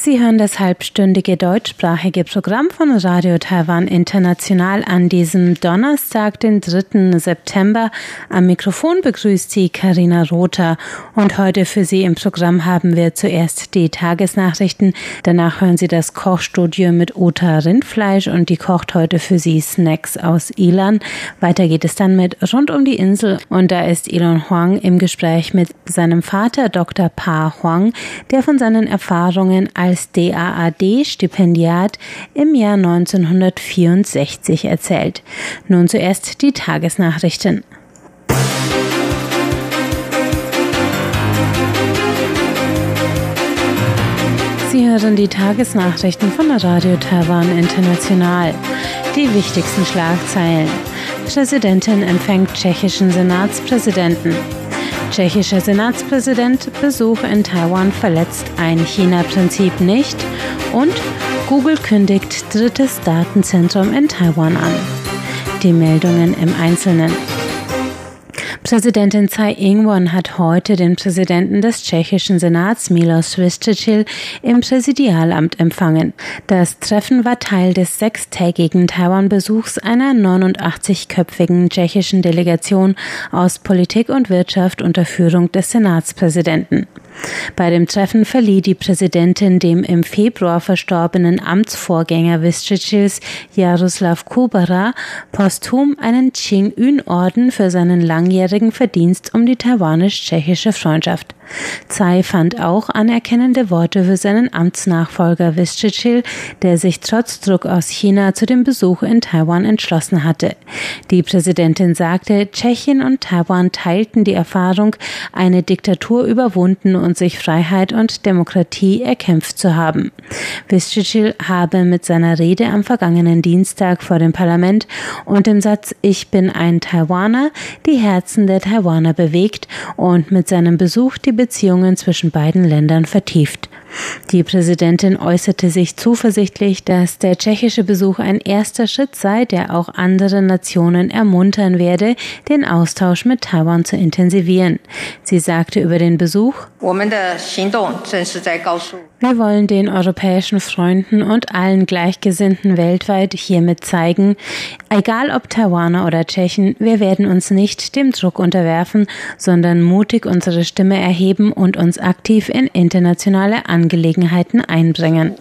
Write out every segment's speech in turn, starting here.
Sie hören das halbstündige deutschsprachige Programm von Radio Taiwan International an diesem Donnerstag, den 3. September. Am Mikrofon begrüßt Sie Karina Rother. Und heute für Sie im Programm haben wir zuerst die Tagesnachrichten. Danach hören Sie das Kochstudio mit Uta Rindfleisch und die kocht heute für Sie Snacks aus Ilan. Weiter geht es dann mit Rund um die Insel und da ist Elon Huang im Gespräch mit seinem Vater Dr. Pa Huang, der von seinen Erfahrungen als DAAD-Stipendiat im Jahr 1964 erzählt. Nun zuerst die Tagesnachrichten. Sie hören die Tagesnachrichten von Radio Taiwan International. Die wichtigsten Schlagzeilen. Präsidentin empfängt tschechischen Senatspräsidenten. Tschechischer Senatspräsident Besuch in Taiwan verletzt ein China-Prinzip nicht und Google kündigt drittes Datenzentrum in Taiwan an. Die Meldungen im Einzelnen. Präsidentin Tsai Ing-wen hat heute den Präsidenten des tschechischen Senats Milos Vystrčil im Präsidialamt empfangen. Das Treffen war Teil des sechstägigen Taiwan-Besuchs einer 89-köpfigen tschechischen Delegation aus Politik und Wirtschaft unter Führung des Senatspräsidenten. Bei dem Treffen verlieh die Präsidentin dem im Februar verstorbenen Amtsvorgänger Vystrčils Jaroslav Kubara posthum einen Qing-Yun-Orden für seinen langjährigen Verdienst um die taiwanisch-tschechische Freundschaft. Tsai fand auch anerkennende Worte für seinen Amtsnachfolger Vystrčil, der sich trotz Druck aus China zu dem Besuch in Taiwan entschlossen hatte. Die Präsidentin sagte, Tschechien und Taiwan teilten die Erfahrung, eine Diktatur überwunden und sich Freiheit und Demokratie erkämpft zu haben. Vystrčil habe mit seiner Rede am vergangenen Dienstag vor dem Parlament und dem Satz Ich bin ein Taiwaner die Herzen der Taiwaner bewegt und mit seinem Besuch die Beziehungen zwischen beiden Ländern vertieft. Die Präsidentin äußerte sich zuversichtlich, dass der tschechische Besuch ein erster Schritt sei, der auch andere Nationen ermuntern werde, den Austausch mit Taiwan zu intensivieren. Sie sagte über den Besuch, wir wollen den europäischen Freunden und allen Gleichgesinnten weltweit hiermit zeigen, egal ob Taiwaner oder Tschechen, wir werden uns nicht dem Druck unterwerfen, sondern mutig unsere Stimme erheben und uns aktiv in internationale Angelegenheiten einbringen.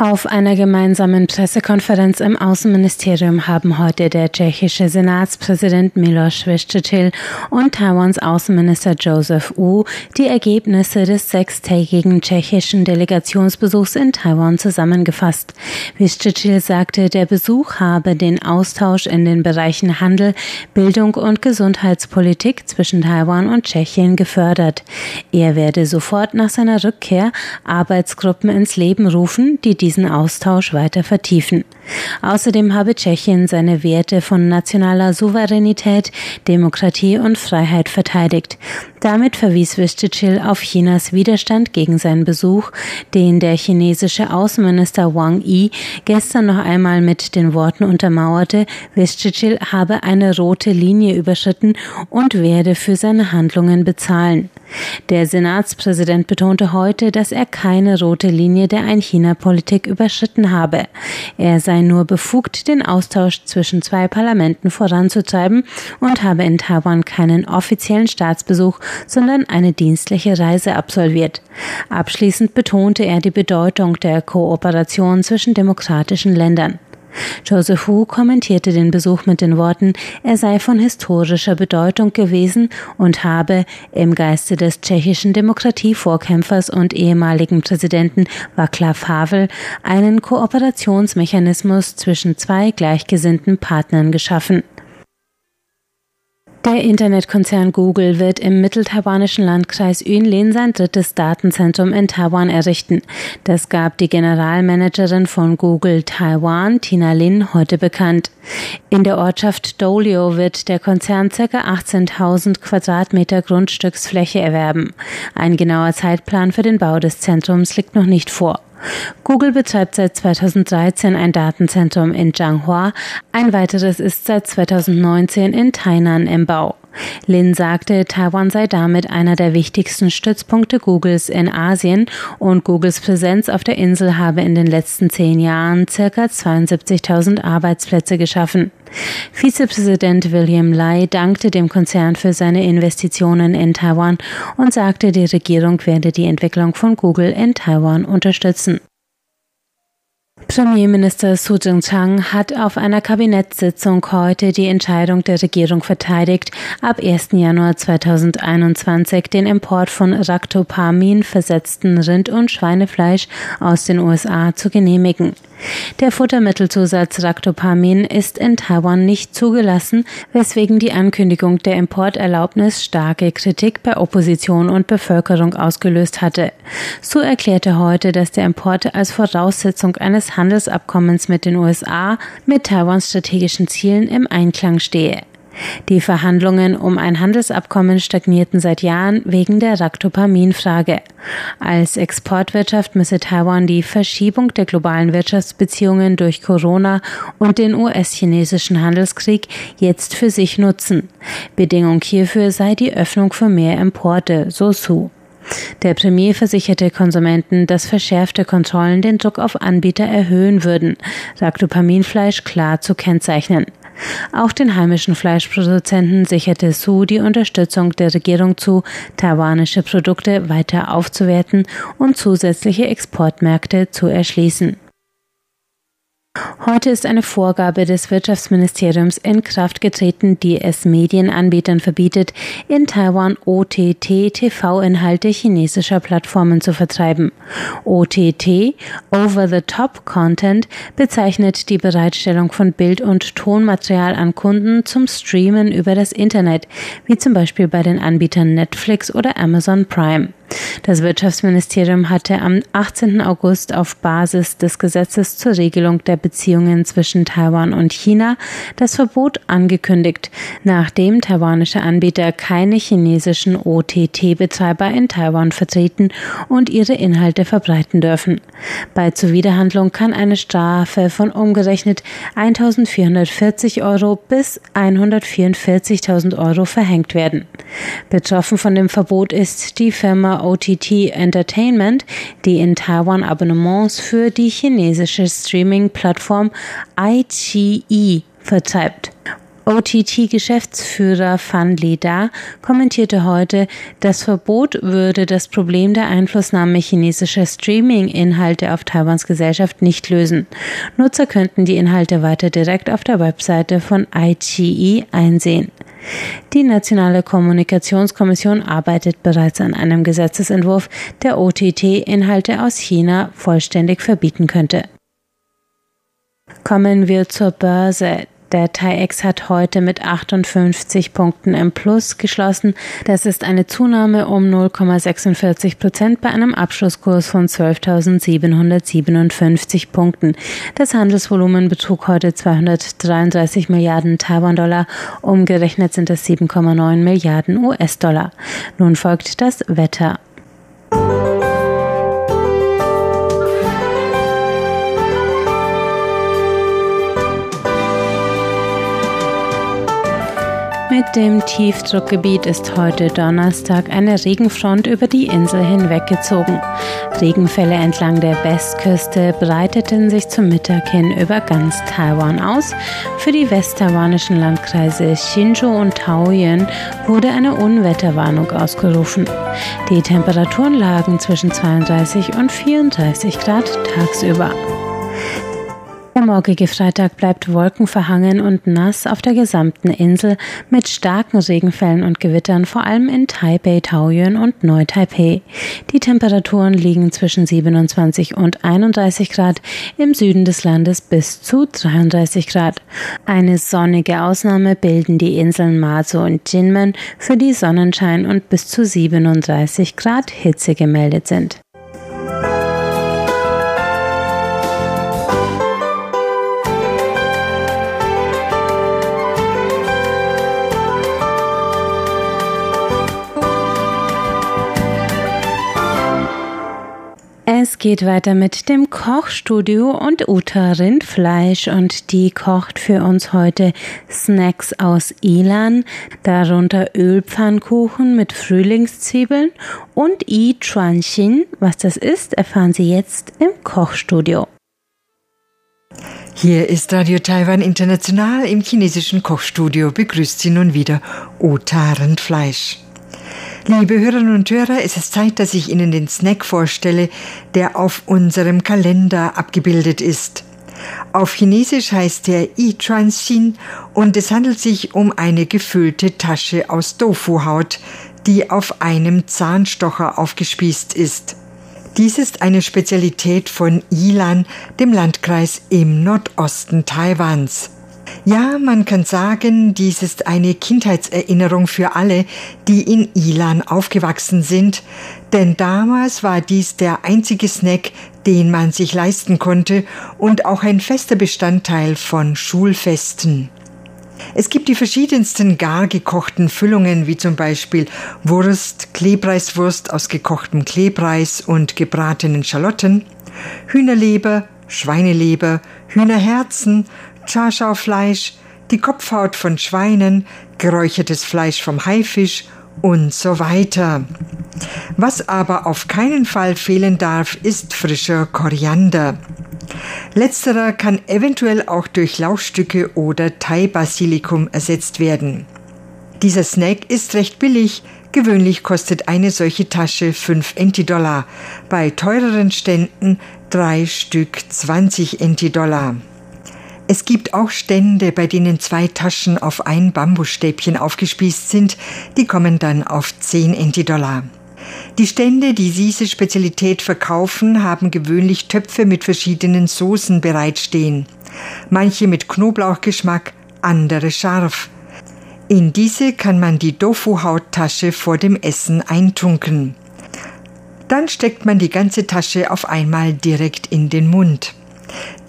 Auf einer gemeinsamen Pressekonferenz im Außenministerium haben heute der tschechische Senatspräsident Miloš Vystrčil und Taiwans Außenminister Joseph Wu die Ergebnisse des sechstägigen tschechischen Delegationsbesuchs in Taiwan zusammengefasst. Vystrčil sagte, der Besuch habe den Austausch in den Bereichen Handel, Bildung und Gesundheitspolitik zwischen Taiwan und Tschechien gefördert. Er werde sofort nach seiner Rückkehr Arbeitsgruppen ins Leben rufen, die die diesen Austausch weiter vertiefen. Außerdem habe Tschechien seine Werte von nationaler Souveränität, Demokratie und Freiheit verteidigt. Damit verwies Vystrčil auf Chinas Widerstand gegen seinen Besuch, den der chinesische Außenminister Wang Yi gestern noch einmal mit den Worten untermauerte, Vystrčil habe eine rote Linie überschritten und werde für seine Handlungen bezahlen. Der Senatspräsident betonte heute, dass er keine rote Linie der Ein-China-Politik überschritten habe. Er sei nur befugt, den Austausch zwischen zwei Parlamenten voranzutreiben und habe in Taiwan keinen offiziellen Staatsbesuch, sondern eine dienstliche Reise absolviert. Abschließend betonte er die Bedeutung der Kooperation zwischen demokratischen Ländern. Joseph Wu kommentierte den Besuch mit den Worten, er sei von historischer Bedeutung gewesen und habe im Geiste des tschechischen Demokratievorkämpfers und ehemaligen Präsidenten Václav Havel einen Kooperationsmechanismus zwischen zwei gleichgesinnten Partnern geschaffen. Der Internetkonzern Google wird im mitteltaiwanischen Landkreis Yunlin sein drittes Datenzentrum in Taiwan errichten. Das gab die Generalmanagerin von Google Taiwan, Tina Lin, heute bekannt. In der Ortschaft Dolio wird der Konzern ca. 18.000 Quadratmeter Grundstücksfläche erwerben. Ein genauer Zeitplan für den Bau des Zentrums liegt noch nicht vor. Google betreibt seit 2013 ein Datenzentrum in Zhanghua, ein weiteres ist seit 2019 in Tainan im Bau. Lin sagte, Taiwan sei damit einer der wichtigsten Stützpunkte Googles in Asien und Googles Präsenz auf der Insel habe in den letzten zehn Jahren circa 72.000 Arbeitsplätze geschaffen. Vizepräsident William Lai dankte dem Konzern für seine Investitionen in Taiwan und sagte, die Regierung werde die Entwicklung von Google in Taiwan unterstützen. Premierminister Su Jing-chang hat auf einer Kabinettssitzung heute die Entscheidung der Regierung verteidigt, ab 1. Januar 2021 den Import von Ractopamin versetzten Rind- und Schweinefleisch aus den USA zu genehmigen. Der Futtermittelzusatz Ractopamin ist in Taiwan nicht zugelassen, weswegen die Ankündigung der Importerlaubnis starke Kritik bei Opposition und Bevölkerung ausgelöst hatte. So erklärte heute, dass der Import als Voraussetzung eines Handelsabkommens mit den USA mit Taiwans strategischen Zielen im Einklang stehe. Die Verhandlungen um ein Handelsabkommen stagnierten seit Jahren wegen der Ractopamin-Frage. Als Exportwirtschaft müsse Taiwan die Verschiebung der globalen Wirtschaftsbeziehungen durch Corona und den US-chinesischen Handelskrieg jetzt für sich nutzen. Bedingung hierfür sei die Öffnung für mehr Importe, so Su. Der Premier versicherte Konsumenten, dass verschärfte Kontrollen den Druck auf Anbieter erhöhen würden, Ractopaminfleisch klar zu kennzeichnen. Auch den heimischen Fleischproduzenten sicherte Su die Unterstützung der Regierung zu, taiwanische Produkte weiter aufzuwerten und zusätzliche Exportmärkte zu erschließen. Heute ist eine Vorgabe des Wirtschaftsministeriums in Kraft getreten, die es Medienanbietern verbietet, in Taiwan OTT-TV-Inhalte chinesischer Plattformen zu vertreiben. OTT, Over-the-Top Content, bezeichnet die Bereitstellung von Bild- und Tonmaterial an Kunden zum Streamen über das Internet, wie zum Beispiel bei den Anbietern Netflix oder Amazon Prime. Das Wirtschaftsministerium hatte am 18. August auf Basis des Gesetzes zur Regelung der Beziehungen zwischen Taiwan und China das Verbot angekündigt, nachdem taiwanische Anbieter keine chinesischen OTT-Betreiber in Taiwan vertreten und ihre Inhalte verbreiten dürfen. Bei Zuwiderhandlung kann eine Strafe von umgerechnet 1440 Euro bis 144.000 Euro verhängt werden. Betroffen von dem Verbot ist die Firma OTT Entertainment, die in Taiwan Abonnements für die chinesische Streaming-Plattform iQIYI vertreibt. OTT-Geschäftsführer Fan Da kommentierte heute, das Verbot würde das Problem der Einflussnahme chinesischer Streaming-Inhalte auf Taiwans Gesellschaft nicht lösen. Nutzer könnten die Inhalte weiter direkt auf der Webseite von iQIYI einsehen. Die Nationale Kommunikationskommission arbeitet bereits an einem Gesetzesentwurf, der OTT-Inhalte aus China vollständig verbieten könnte. Kommen wir zur Börse. Der TAIEX hat heute mit 58 Punkten im Plus geschlossen. Das ist eine Zunahme um 0,46 Prozent bei einem Abschlusskurs von 12.757 Punkten. Das Handelsvolumen betrug heute 233 Milliarden Taiwan-Dollar. Umgerechnet sind es 7,9 Milliarden US-Dollar. Nun folgt das Wetter. Mit dem Tiefdruckgebiet ist heute Donnerstag eine Regenfront über die Insel hinweggezogen. Regenfälle entlang der Westküste breiteten sich zum Mittag hin über ganz Taiwan aus. Für die westtaiwanischen Landkreise Hsinchu und Taoyuan wurde eine Unwetterwarnung ausgerufen. Die Temperaturen lagen zwischen 32 und 34 Grad tagsüber. Der morgige Freitag bleibt wolkenverhangen und nass auf der gesamten Insel mit starken Regenfällen und Gewittern, vor allem in Taipei, Taoyuan und Neu-Taipei. Die Temperaturen liegen zwischen 27 und 31 Grad, im Süden des Landes bis zu 33 Grad. Eine sonnige Ausnahme bilden die Inseln Mazo und Jinmen, für die Sonnenschein und bis zu 37 Grad Hitze gemeldet sind. Es geht weiter mit dem Kochstudio und Uta Rindfleisch und die kocht für uns heute Snacks aus Ilan, darunter Ölpfannkuchen mit Frühlingszwiebeln und I Chuanxin. Was das ist, erfahren Sie jetzt im Kochstudio. Hier ist Radio Taiwan International im chinesischen Kochstudio. Begrüßt Sie nun wieder Uta Rindfleisch. Liebe Hörerinnen und Hörer, es ist Zeit, dass ich Ihnen den Snack vorstelle, der auf unserem Kalender abgebildet ist. Auf Chinesisch heißt er Yi Xin und es handelt sich um eine gefüllte Tasche aus Tofuhaut, die auf einem Zahnstocher aufgespießt ist. Dies ist eine Spezialität von Yilan, dem Landkreis im Nordosten Taiwans. Ja, man kann sagen, dies ist eine Kindheitserinnerung für alle, die in Ilan aufgewachsen sind, denn damals war dies der einzige Snack, den man sich leisten konnte und auch ein fester Bestandteil von Schulfesten. Es gibt die verschiedensten gar gekochten Füllungen, wie zum Beispiel Wurst, Klebreiswurst aus gekochtem Klebreis und gebratenen Schalotten, Hühnerleber, Schweineleber, Hühnerherzen, Chaschaufleisch, die Kopfhaut von Schweinen, geräuchertes Fleisch vom Haifisch und so weiter. Was aber auf keinen Fall fehlen darf, ist frischer Koriander. Letzterer kann eventuell auch durch Lauchstücke oder Thai-Basilikum ersetzt werden. Dieser Snack ist recht billig, gewöhnlich kostet eine solche Tasche 5 Enti-Dollar, bei teureren Ständen drei Stück 20 Enti-Dollar. Es gibt auch Stände, bei denen zwei Taschen auf ein Bambusstäbchen aufgespießt sind, die kommen dann auf 10 Enti-Dollar. Die Stände, die diese Spezialität verkaufen, haben gewöhnlich Töpfe mit verschiedenen Soßen bereitstehen. Manche mit Knoblauchgeschmack, andere scharf. In diese kann man die Tofu-Hauttasche vor dem Essen eintunken. Dann steckt man die ganze Tasche auf einmal direkt in den Mund.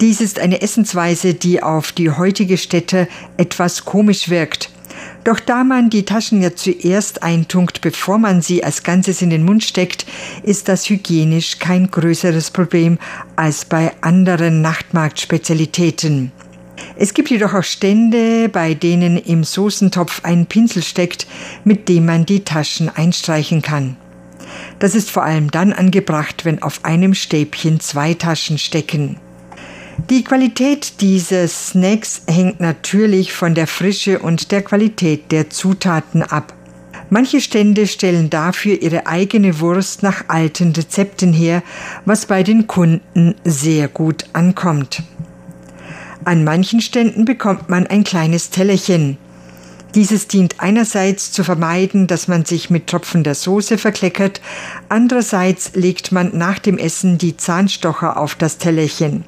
Dies ist eine Essensweise, die auf die heutige Stätte etwas komisch wirkt. Doch da man die Taschen ja zuerst eintunkt, bevor man sie als Ganzes in den Mund steckt, ist das hygienisch kein größeres Problem als bei anderen Nachtmarktspezialitäten. Es gibt jedoch auch Stände, bei denen im Soßentopf ein Pinsel steckt, mit dem man die Taschen einstreichen kann. Das ist vor allem dann angebracht, wenn auf einem Stäbchen zwei Taschen stecken. Die Qualität dieses Snacks hängt natürlich von der Frische und der Qualität der Zutaten ab. Manche Stände stellen dafür ihre eigene Wurst nach alten Rezepten her, was bei den Kunden sehr gut ankommt. An manchen Ständen bekommt man ein kleines Tellerchen. Dieses dient einerseits zu vermeiden, dass man sich mit tropfender Soße verkleckert, andererseits legt man nach dem Essen die Zahnstocher auf das Tellerchen.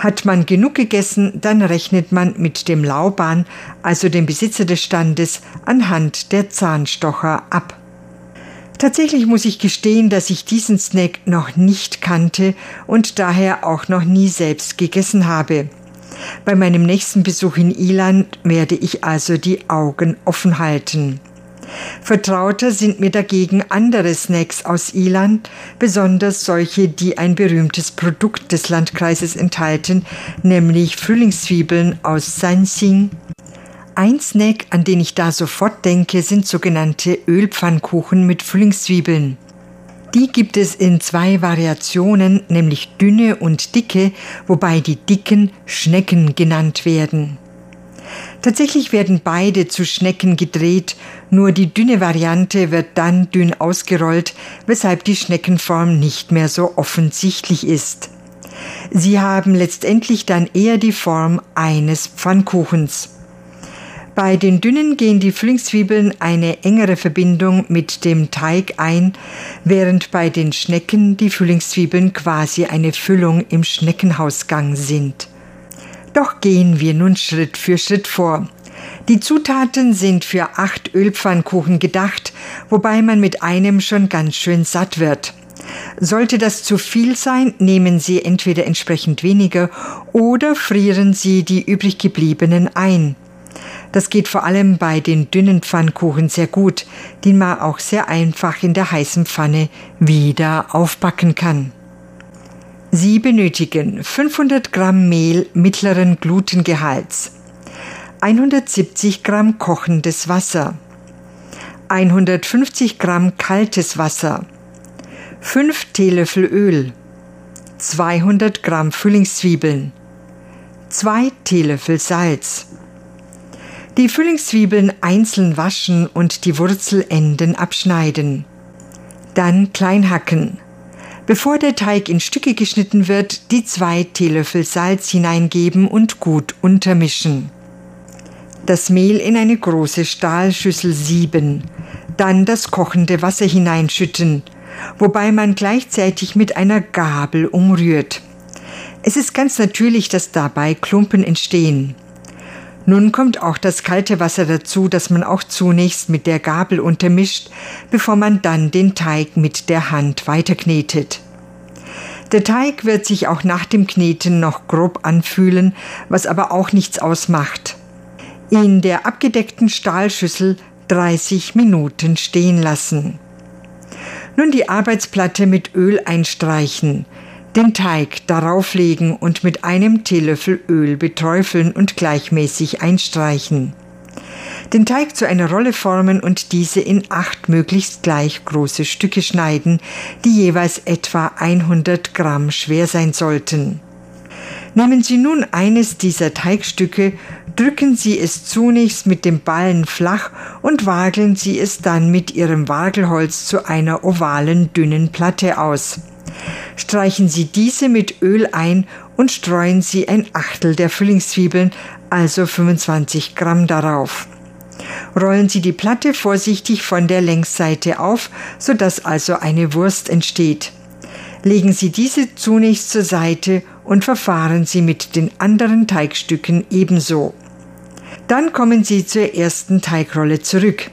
Hat man genug gegessen, dann rechnet man mit dem Lauban, also dem Besitzer des Standes, anhand der Zahnstocher ab. Tatsächlich muss ich gestehen, dass ich diesen Snack noch nicht kannte und daher auch noch nie selbst gegessen habe. Bei meinem nächsten Besuch in Irland werde ich also die Augen offen halten. Vertrauter sind mir dagegen andere Snacks aus Irland, besonders solche, die ein berühmtes Produkt des Landkreises enthalten, nämlich Frühlingszwiebeln aus Sanxing. Ein Snack, an den ich da sofort denke, sind sogenannte Ölpfannkuchen mit Frühlingszwiebeln. Die gibt es in zwei Variationen, nämlich dünne und dicke, wobei die dicken Schnecken genannt werden. Tatsächlich werden beide zu Schnecken gedreht, nur die dünne Variante wird dann dünn ausgerollt, weshalb die Schneckenform nicht mehr so offensichtlich ist. Sie haben letztendlich dann eher die Form eines Pfannkuchens. Bei den dünnen gehen die Frühlingszwiebeln eine engere Verbindung mit dem Teig ein, während bei den Schnecken die Frühlingszwiebeln quasi eine Füllung im Schneckenhausgang sind. Doch gehen wir nun Schritt für Schritt vor. Die Zutaten sind für acht Ölpfannkuchen gedacht, wobei man mit einem schon ganz schön satt wird. Sollte das zu viel sein, nehmen Sie entweder entsprechend weniger oder frieren Sie die übrig gebliebenen ein. Das geht vor allem bei den dünnen Pfannkuchen sehr gut, die man auch sehr einfach in der heißen Pfanne wieder aufbacken kann. Sie benötigen 500 Gramm Mehl mittleren Glutengehalts, 170 Gramm kochendes Wasser, 150 Gramm kaltes Wasser, 5 Teelöffel Öl, 200 Gramm Frühlingszwiebeln, 2 Teelöffel Salz. Die Frühlingszwiebeln einzeln waschen und die Wurzelenden abschneiden. Dann klein hacken. Bevor der Teig in Stücke geschnitten wird, die zwei Teelöffel Salz hineingeben und gut untermischen. Das Mehl in eine große Stahlschüssel sieben, dann das kochende Wasser hineinschütten, wobei man gleichzeitig mit einer Gabel umrührt. Es ist ganz natürlich, dass dabei Klumpen entstehen. Nun kommt auch das kalte Wasser dazu, das man auch zunächst mit der Gabel untermischt, bevor man dann den Teig mit der Hand weiterknetet. Der Teig wird sich auch nach dem Kneten noch grob anfühlen, was aber auch nichts ausmacht. In der abgedeckten Stahlschüssel 30 Minuten stehen lassen. Nun die Arbeitsplatte mit Öl einstreichen, den Teig darauf legen und mit einem Teelöffel Öl beträufeln und gleichmäßig einstreichen. Den Teig zu einer Rolle formen und diese in acht möglichst gleich große Stücke schneiden, die jeweils etwa 100 Gramm schwer sein sollten. Nehmen Sie nun eines dieser Teigstücke, drücken Sie es zunächst mit dem Ballen flach und wageln Sie es dann mit Ihrem Wagelholz zu einer ovalen dünnen Platte aus. Streichen Sie diese mit Öl ein und streuen Sie ein Achtel der Frühlingszwiebeln, also 25 Gramm darauf. Rollen Sie die Platte vorsichtig von der Längsseite auf, sodass also eine Wurst entsteht. Legen Sie diese zunächst zur Seite und verfahren Sie mit den anderen Teigstücken ebenso. Dann kommen Sie zur ersten Teigrolle zurück.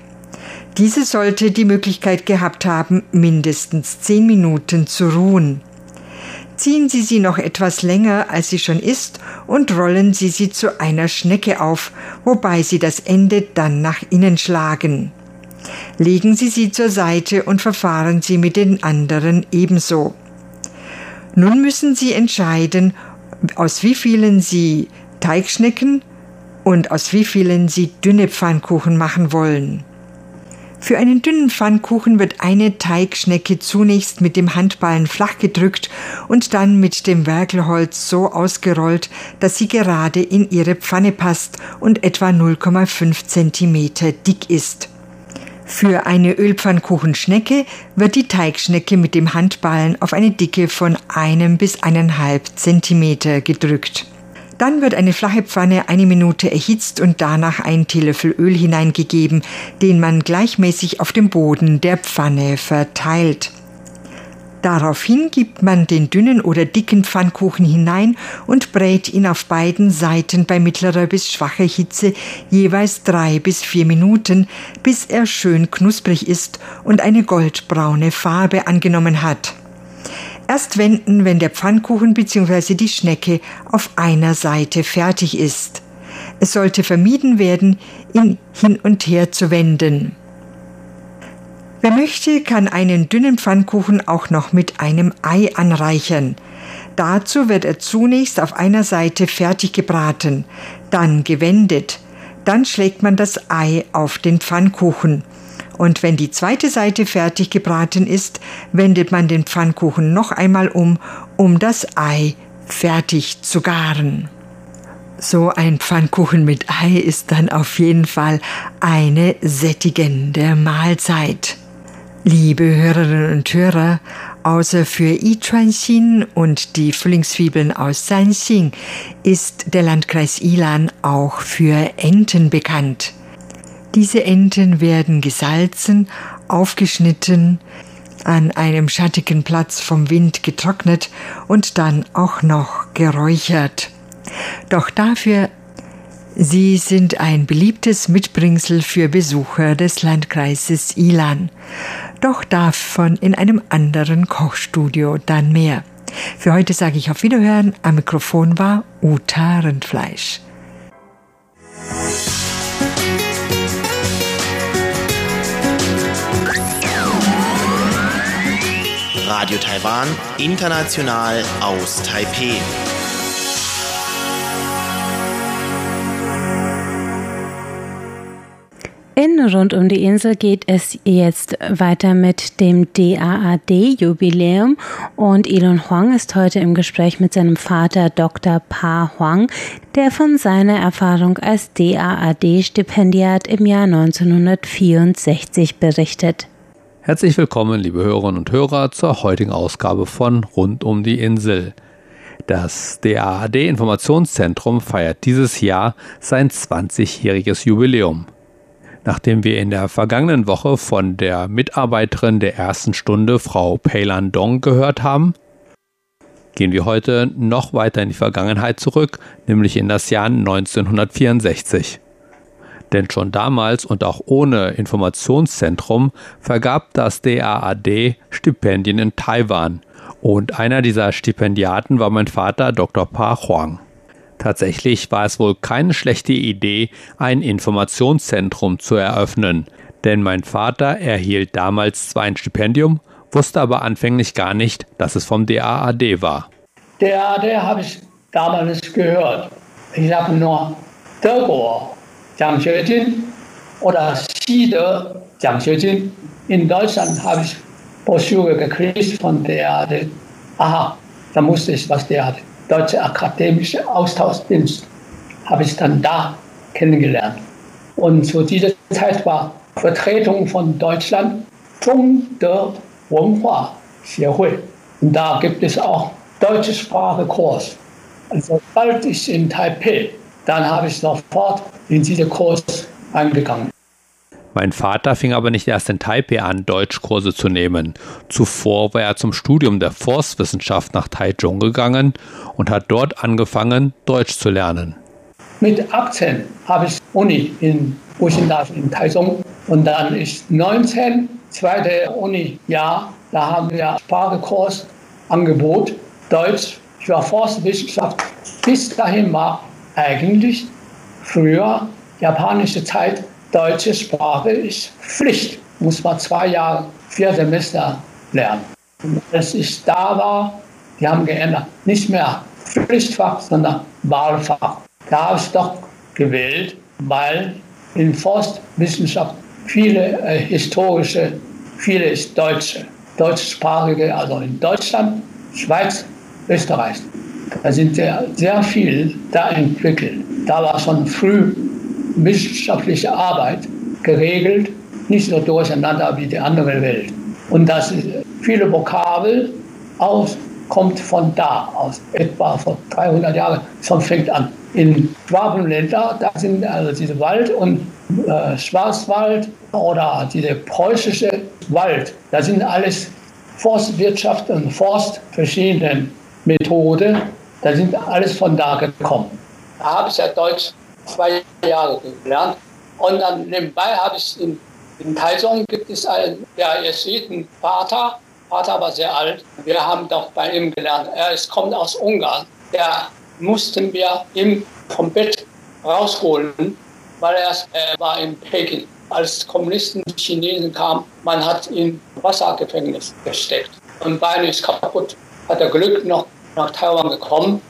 Diese sollte die Möglichkeit gehabt haben, mindestens zehn Minuten zu ruhen. Ziehen Sie sie noch etwas länger, als sie schon ist, und rollen Sie sie zu einer Schnecke auf, wobei Sie das Ende dann nach innen schlagen. Legen Sie sie zur Seite und verfahren Sie mit den anderen ebenso. Nun müssen Sie entscheiden, aus wie vielen Sie Teigschnecken und aus wie vielen Sie dünne Pfannkuchen machen wollen. Für einen dünnen Pfannkuchen wird eine Teigschnecke zunächst mit dem Handballen flach gedrückt und dann mit dem Werkelholz so ausgerollt, dass sie gerade in ihre Pfanne passt und etwa 0,5 cm dick ist. Für eine Ölpfannkuchenschnecke wird die Teigschnecke mit dem Handballen auf eine Dicke von einem bis eineinhalb Zentimeter gedrückt. Dann wird eine flache Pfanne eine Minute erhitzt und danach ein Teelöffel Öl hineingegeben, den man gleichmäßig auf dem Boden der Pfanne verteilt. Daraufhin gibt man den dünnen oder dicken Pfannkuchen hinein und brät ihn auf beiden Seiten bei mittlerer bis schwacher Hitze jeweils drei bis vier Minuten, bis er schön knusprig ist und eine goldbraune Farbe angenommen hat. Erst wenden, wenn der Pfannkuchen bzw. die Schnecke auf einer Seite fertig ist. Es sollte vermieden werden, ihn hin und her zu wenden. Wer möchte, kann einen dünnen Pfannkuchen auch noch mit einem Ei anreichern. Dazu wird er zunächst auf einer Seite fertig gebraten, dann gewendet, dann schlägt man das Ei auf den Pfannkuchen. Und wenn die zweite Seite fertig gebraten ist, wendet man den Pfannkuchen noch einmal um, um das Ei fertig zu garen. So ein Pfannkuchen mit Ei ist dann auf jeden Fall eine sättigende Mahlzeit. Liebe Hörerinnen und Hörer, außer für Yichuanxin und die Frühlingszwiebeln aus Sanxing ist der Landkreis Ilan auch für Enten bekannt. Diese Enten werden gesalzen, aufgeschnitten, an einem schattigen Platz vom Wind getrocknet und dann auch noch geräuchert. Doch dafür Sie sind ein beliebtes Mitbringsel für Besucher des Landkreises Ilan. Doch davon in einem anderen Kochstudio dann mehr. Für heute sage ich auf Wiederhören. Am Mikrofon war Uta Rindfleisch. Radio Taiwan, international aus Taipeh. In Rund um die Insel geht es jetzt weiter mit dem DAAD-Jubiläum und Elon Huang ist heute im Gespräch mit seinem Vater Dr. Pa Huang, der von seiner Erfahrung als DAAD-Stipendiat im Jahr 1964 berichtet. Herzlich willkommen, liebe Hörerinnen und Hörer, zur heutigen Ausgabe von Rund um die Insel. Das DAAD-Informationszentrum feiert dieses Jahr sein 20-jähriges Jubiläum. Nachdem wir in der vergangenen Woche von der Mitarbeiterin der ersten Stunde, Frau Peilan Dong, gehört haben, gehen wir heute noch weiter in die Vergangenheit zurück, nämlich in das Jahr 1964. Denn schon damals und auch ohne Informationszentrum vergab das DAAD Stipendien in Taiwan. Und einer dieser Stipendiaten war mein Vater Dr. Pa Huang. Tatsächlich war es wohl keine schlechte Idee, ein Informationszentrum zu eröffnen, denn mein Vater erhielt damals zwar ein Stipendium, wusste aber anfänglich gar nicht, dass es vom DAAD war. DAAD habe ich damals gehört. Ich habe nur 德国奖学金oder Xide奖学金. In Deutschland habe ich Broschüre gekriegt von DAAD. Aha, da musste ich was DAAD Deutsche Akademische Austauschdienst habe ich dann da kennengelernt. Und zu dieser Zeit war Vertretung von Deutschland Zhongde Wenhua Xiehui. Und da gibt es auch deutsche Sprachekurs. Also sobald ich in Taipei, dann habe ich sofort in diesen Kurs eingegangen. Mein Vater fing aber nicht erst in Taipei an, Deutschkurse zu nehmen. Zuvor war er zum Studium der Forstwissenschaft nach Taichung gegangen und hat dort angefangen, Deutsch zu lernen. Mit 18 habe ich Uni in Buchendorf in Taichung und dann ist 19, zweite Uni-Jahr, da haben wir Sprachekurs Angebot, Deutsch für Forstwissenschaft. Bis dahin war eigentlich früher japanische Zeit deutsche Sprache ist Pflicht, muss man zwei Jahre, vier Semester lernen. Und als ich da war, die haben geändert, nicht mehr Pflichtfach, sondern Wahlfach. Da habe ich doch gewählt, weil in Forstwissenschaft viele äh, historische, viele ist deutsche, deutschsprachige, also in Deutschland, Schweiz, Österreich. Da sind sehr, sehr viel da entwickelt. Da war schon früh wissenschaftliche Arbeit geregelt, nicht so durcheinander wie die andere Welt. Und das viele Vokabel aus kommt von da aus, etwa vor 300 Jahren, schon fängt an. In Schwabenländer, da sind also diese Wald und äh, Schwarzwald oder diese preußische Wald, da sind alles Forstwirtschaft und Forst, verschiedene Methoden, da sind alles von da gekommen. Da habe ich ja Deutsch zwei Jahre gelernt. Und dann nebenbei habe ich in, in Taichung gibt es einen ja, Jesuitenpater. Vater war sehr alt. Wir haben doch bei ihm gelernt. Er ist, kommt aus Ungarn. Der mussten wir ihm vom Bett rausholen, weil er äh, war in Peking. Als Kommunisten Chinesen kamen, man hat ihn Wassergefängnis gesteckt. Und Bein ist kaputt. Hat er Glück noch nach Taiwan gekommen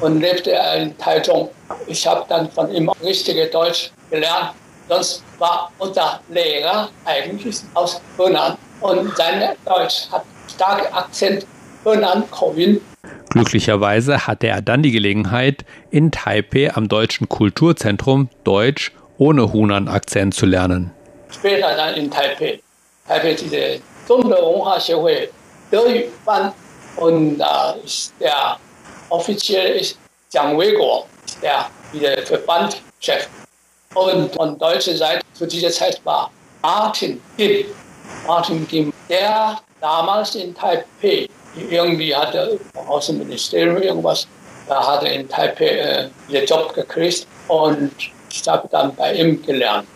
und lebte in Taichung. Ich habe dann von ihm richtige Deutsch gelernt. Sonst war unser Lehrer eigentlich aus Henan und sein Deutsch hat starken Akzent Henan Kowin. Glücklicherweise hatte er dann die Gelegenheit, in Taipei am Deutschen Kulturzentrum Deutsch ohne Hunan-Akzent zu lernen. Später dann in Taipei. Taipei diese Zhongde Wenhua Xiehui Deyu-Ban und äh, der offiziell ist Jiang Weiguo, der wieder Verbandchef. Und von deutscher Seite zu dieser Zeit war Martin Kim. Martin Kim, der damals in Taipei irgendwie hatte aus dem Ministerium irgendwas, da hatte in Taipei äh, den Job gekriegt und ich habe dann bei ihm gelernt.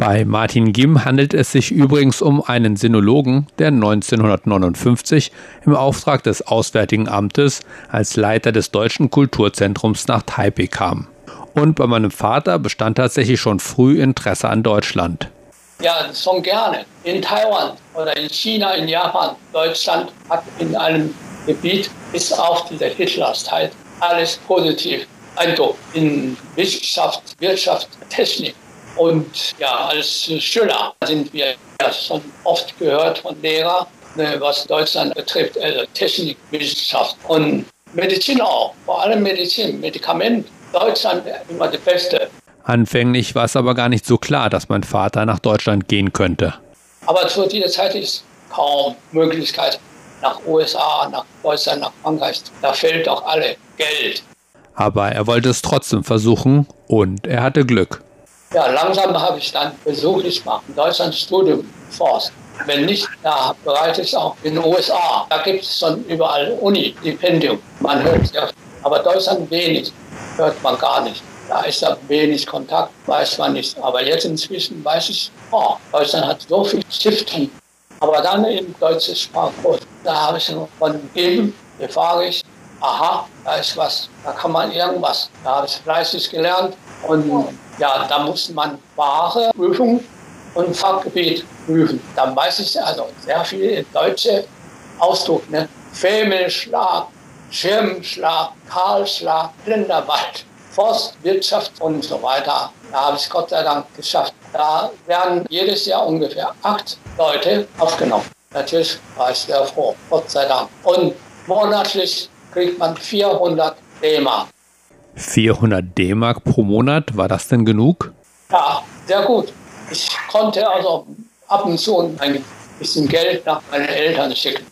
Bei Martin Gim handelt es sich übrigens um einen Sinologen, der 1959 im Auftrag des Auswärtigen Amtes als Leiter des Deutschen Kulturzentrums nach Taipei kam. Und bei meinem Vater bestand tatsächlich schon früh Interesse an Deutschland. Ja, schon gerne. In Taiwan oder in China, in Japan, Deutschland hat in einem Gebiet bis auf diese Hitlerzeit alles positiv Eindruck in Wissenschaft, Wirtschaft, Technik. Und ja, als Schüler sind wir ja schon oft gehört von Lehrern, ne, was Deutschland betrifft, also Technik, Wissenschaft und Medizin auch, vor allem Medizin, Medikament. Deutschland immer das Beste. Anfänglich war es aber gar nicht so klar, dass mein Vater nach Deutschland gehen könnte. Aber zu dieser Zeit ist kaum Möglichkeit nach USA, nach Deutschland, nach Frankreich. Da fehlt auch alle Geld. Aber er wollte es trotzdem versuchen und er hatte Glück. Ja, langsam habe ich dann versucht, ich mache in Deutschland Studium Forst. Wenn nicht, da bereite ich auch in den USA. Da gibt es schon überall Uni-Stipendium. Man hört ja, aber Deutschland wenig, hört man gar nicht. Da ist ja wenig Kontakt, weiß man nicht. Aber jetzt inzwischen weiß ich, oh, Deutschland hat so viel Stiftung. Aber dann im deutschen Sprachkurs, da habe ich von gegeben, erfahre ich, aha, da ist was, da kann man irgendwas. Da habe ich fleißig gelernt und ja, da muss man Ware prüfen und Fachgebiet prüfen. Dann weiß ich also sehr viel deutsche Ausdruck, ne? Femmelschlag, Schirmschlag, Kahlschlag, Blinderwald. Forstwirtschaft und so weiter. Da habe ich Gott sei Dank geschafft. Da werden jedes Jahr ungefähr acht Leute aufgenommen. Natürlich war ich sehr froh, Gott sei Dank. Und monatlich kriegt man 400 D-Mark. 400 D-Mark pro Monat, war das denn genug? Ja, sehr gut. Ich konnte also ab und zu ein bisschen Geld nach meinen Eltern schicken.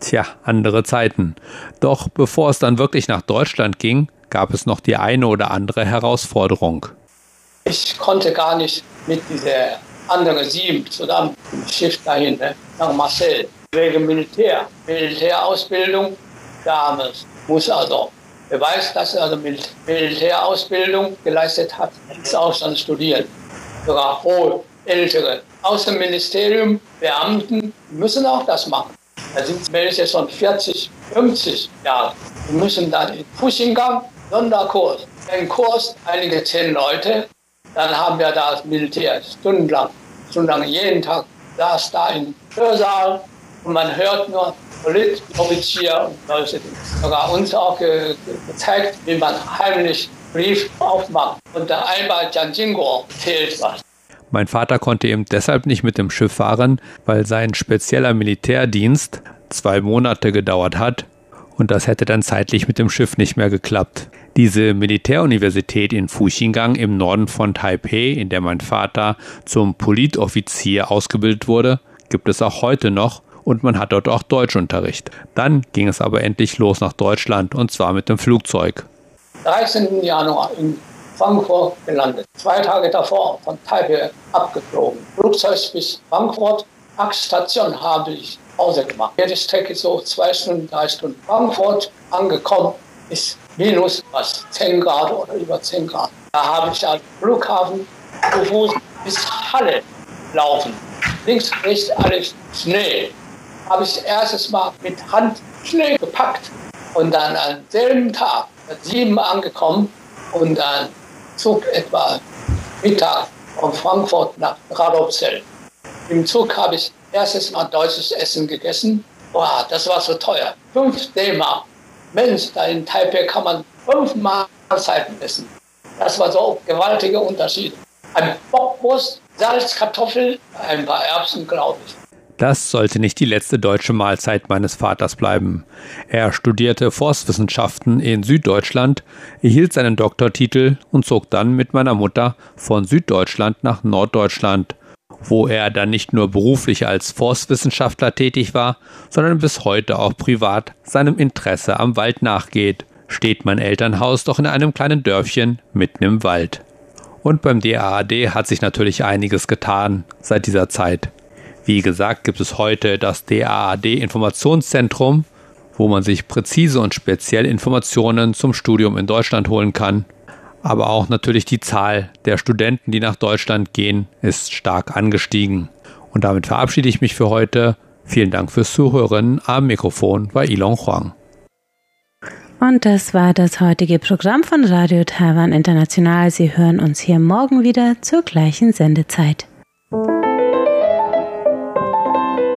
Tja, andere Zeiten. Doch bevor es dann wirklich nach Deutschland ging, gab es noch die eine oder andere Herausforderung. Ich konnte gar nicht mit dieser anderen sieben zusammen Schiff dahin, ne, nach Marseille, wegen Militär, Militärausbildung damals. Muss also, weiß, dass er also Militärausbildung geleistet hat, auch schon studiert. Sogar hohe Ältere. Aus dem Ministerium, Beamten müssen auch das machen. Da sind welche schon 40, 50 Jahre. Die müssen dann in Puschingang Sonderkurs. Ein Kurs, einige zehn Leute. Dann haben wir da das Militär stundenlang, stundenlang jeden Tag saß da im Hörsaal und man hört nur Politoffizier und solche Dinge. Sogar uns auch ge gezeigt, wie man heimlich Brief aufmacht. Und der einmal Jianjinguo zählt was. Mein Vater konnte eben deshalb nicht mit dem Schiff fahren, weil sein spezieller Militärdienst zwei Monate gedauert hat und das hätte dann zeitlich mit dem Schiff nicht mehr geklappt. Diese Militäruniversität in Fuxingang im Norden von Taipei, in der mein Vater zum Politoffizier ausgebildet wurde, gibt es auch heute noch und man hat dort auch Deutschunterricht. Dann ging es aber endlich los nach Deutschland und zwar mit dem Flugzeug. 13. Januar in Frankfurt gelandet. Zwei Tage davor von Taipei abgeflogen. Flugzeug bis Frankfurt. Achsstation habe ich Pause gemacht. Jede Strecke so zwei Stunden, drei Stunden. Frankfurt angekommen ist minus was, 10 Grad oder über 10 Grad. Da habe ich am Flughafen zu Fuß bis Halle laufen. Links, rechts alles Schnee. Habe ich erstes Mal mit Hand Schnee gepackt und dann am selben Tag, sieben angekommen und dann Zug etwa Mittag von Frankfurt nach Radolfzell. Im Zug habe ich erstes Mal deutsches Essen gegessen. Boah, das war so teuer. 5 D-Mark. Mensch, da in Taipei kann man fünf Mahlzeiten essen. Das war so ein gewaltiger Unterschied. Ein Bockwurst, Salz, Kartoffel, ein paar Erbsen, glaube ich. Das sollte nicht die letzte deutsche Mahlzeit meines Vaters bleiben. Er studierte Forstwissenschaften in Süddeutschland, erhielt seinen Doktortitel und zog dann mit meiner Mutter von Süddeutschland nach Norddeutschland, wo er dann nicht nur beruflich als Forstwissenschaftler tätig war, sondern bis heute auch privat seinem Interesse am Wald nachgeht, steht mein Elternhaus doch in einem kleinen Dörfchen mitten im Wald. Und beim DAAD hat sich natürlich einiges getan seit dieser Zeit. Wie gesagt, gibt es heute das DAAD Informationszentrum, wo man sich präzise und speziell Informationen zum Studium in Deutschland holen kann. Aber auch natürlich die Zahl der Studenten, die nach Deutschland gehen, ist stark angestiegen. Und damit verabschiede ich mich für heute. Vielen Dank fürs Zuhören. Am Mikrofon war Ilon Huang. Und das war das heutige Programm von Radio Taiwan International. Sie hören uns hier morgen wieder zur gleichen Sendezeit.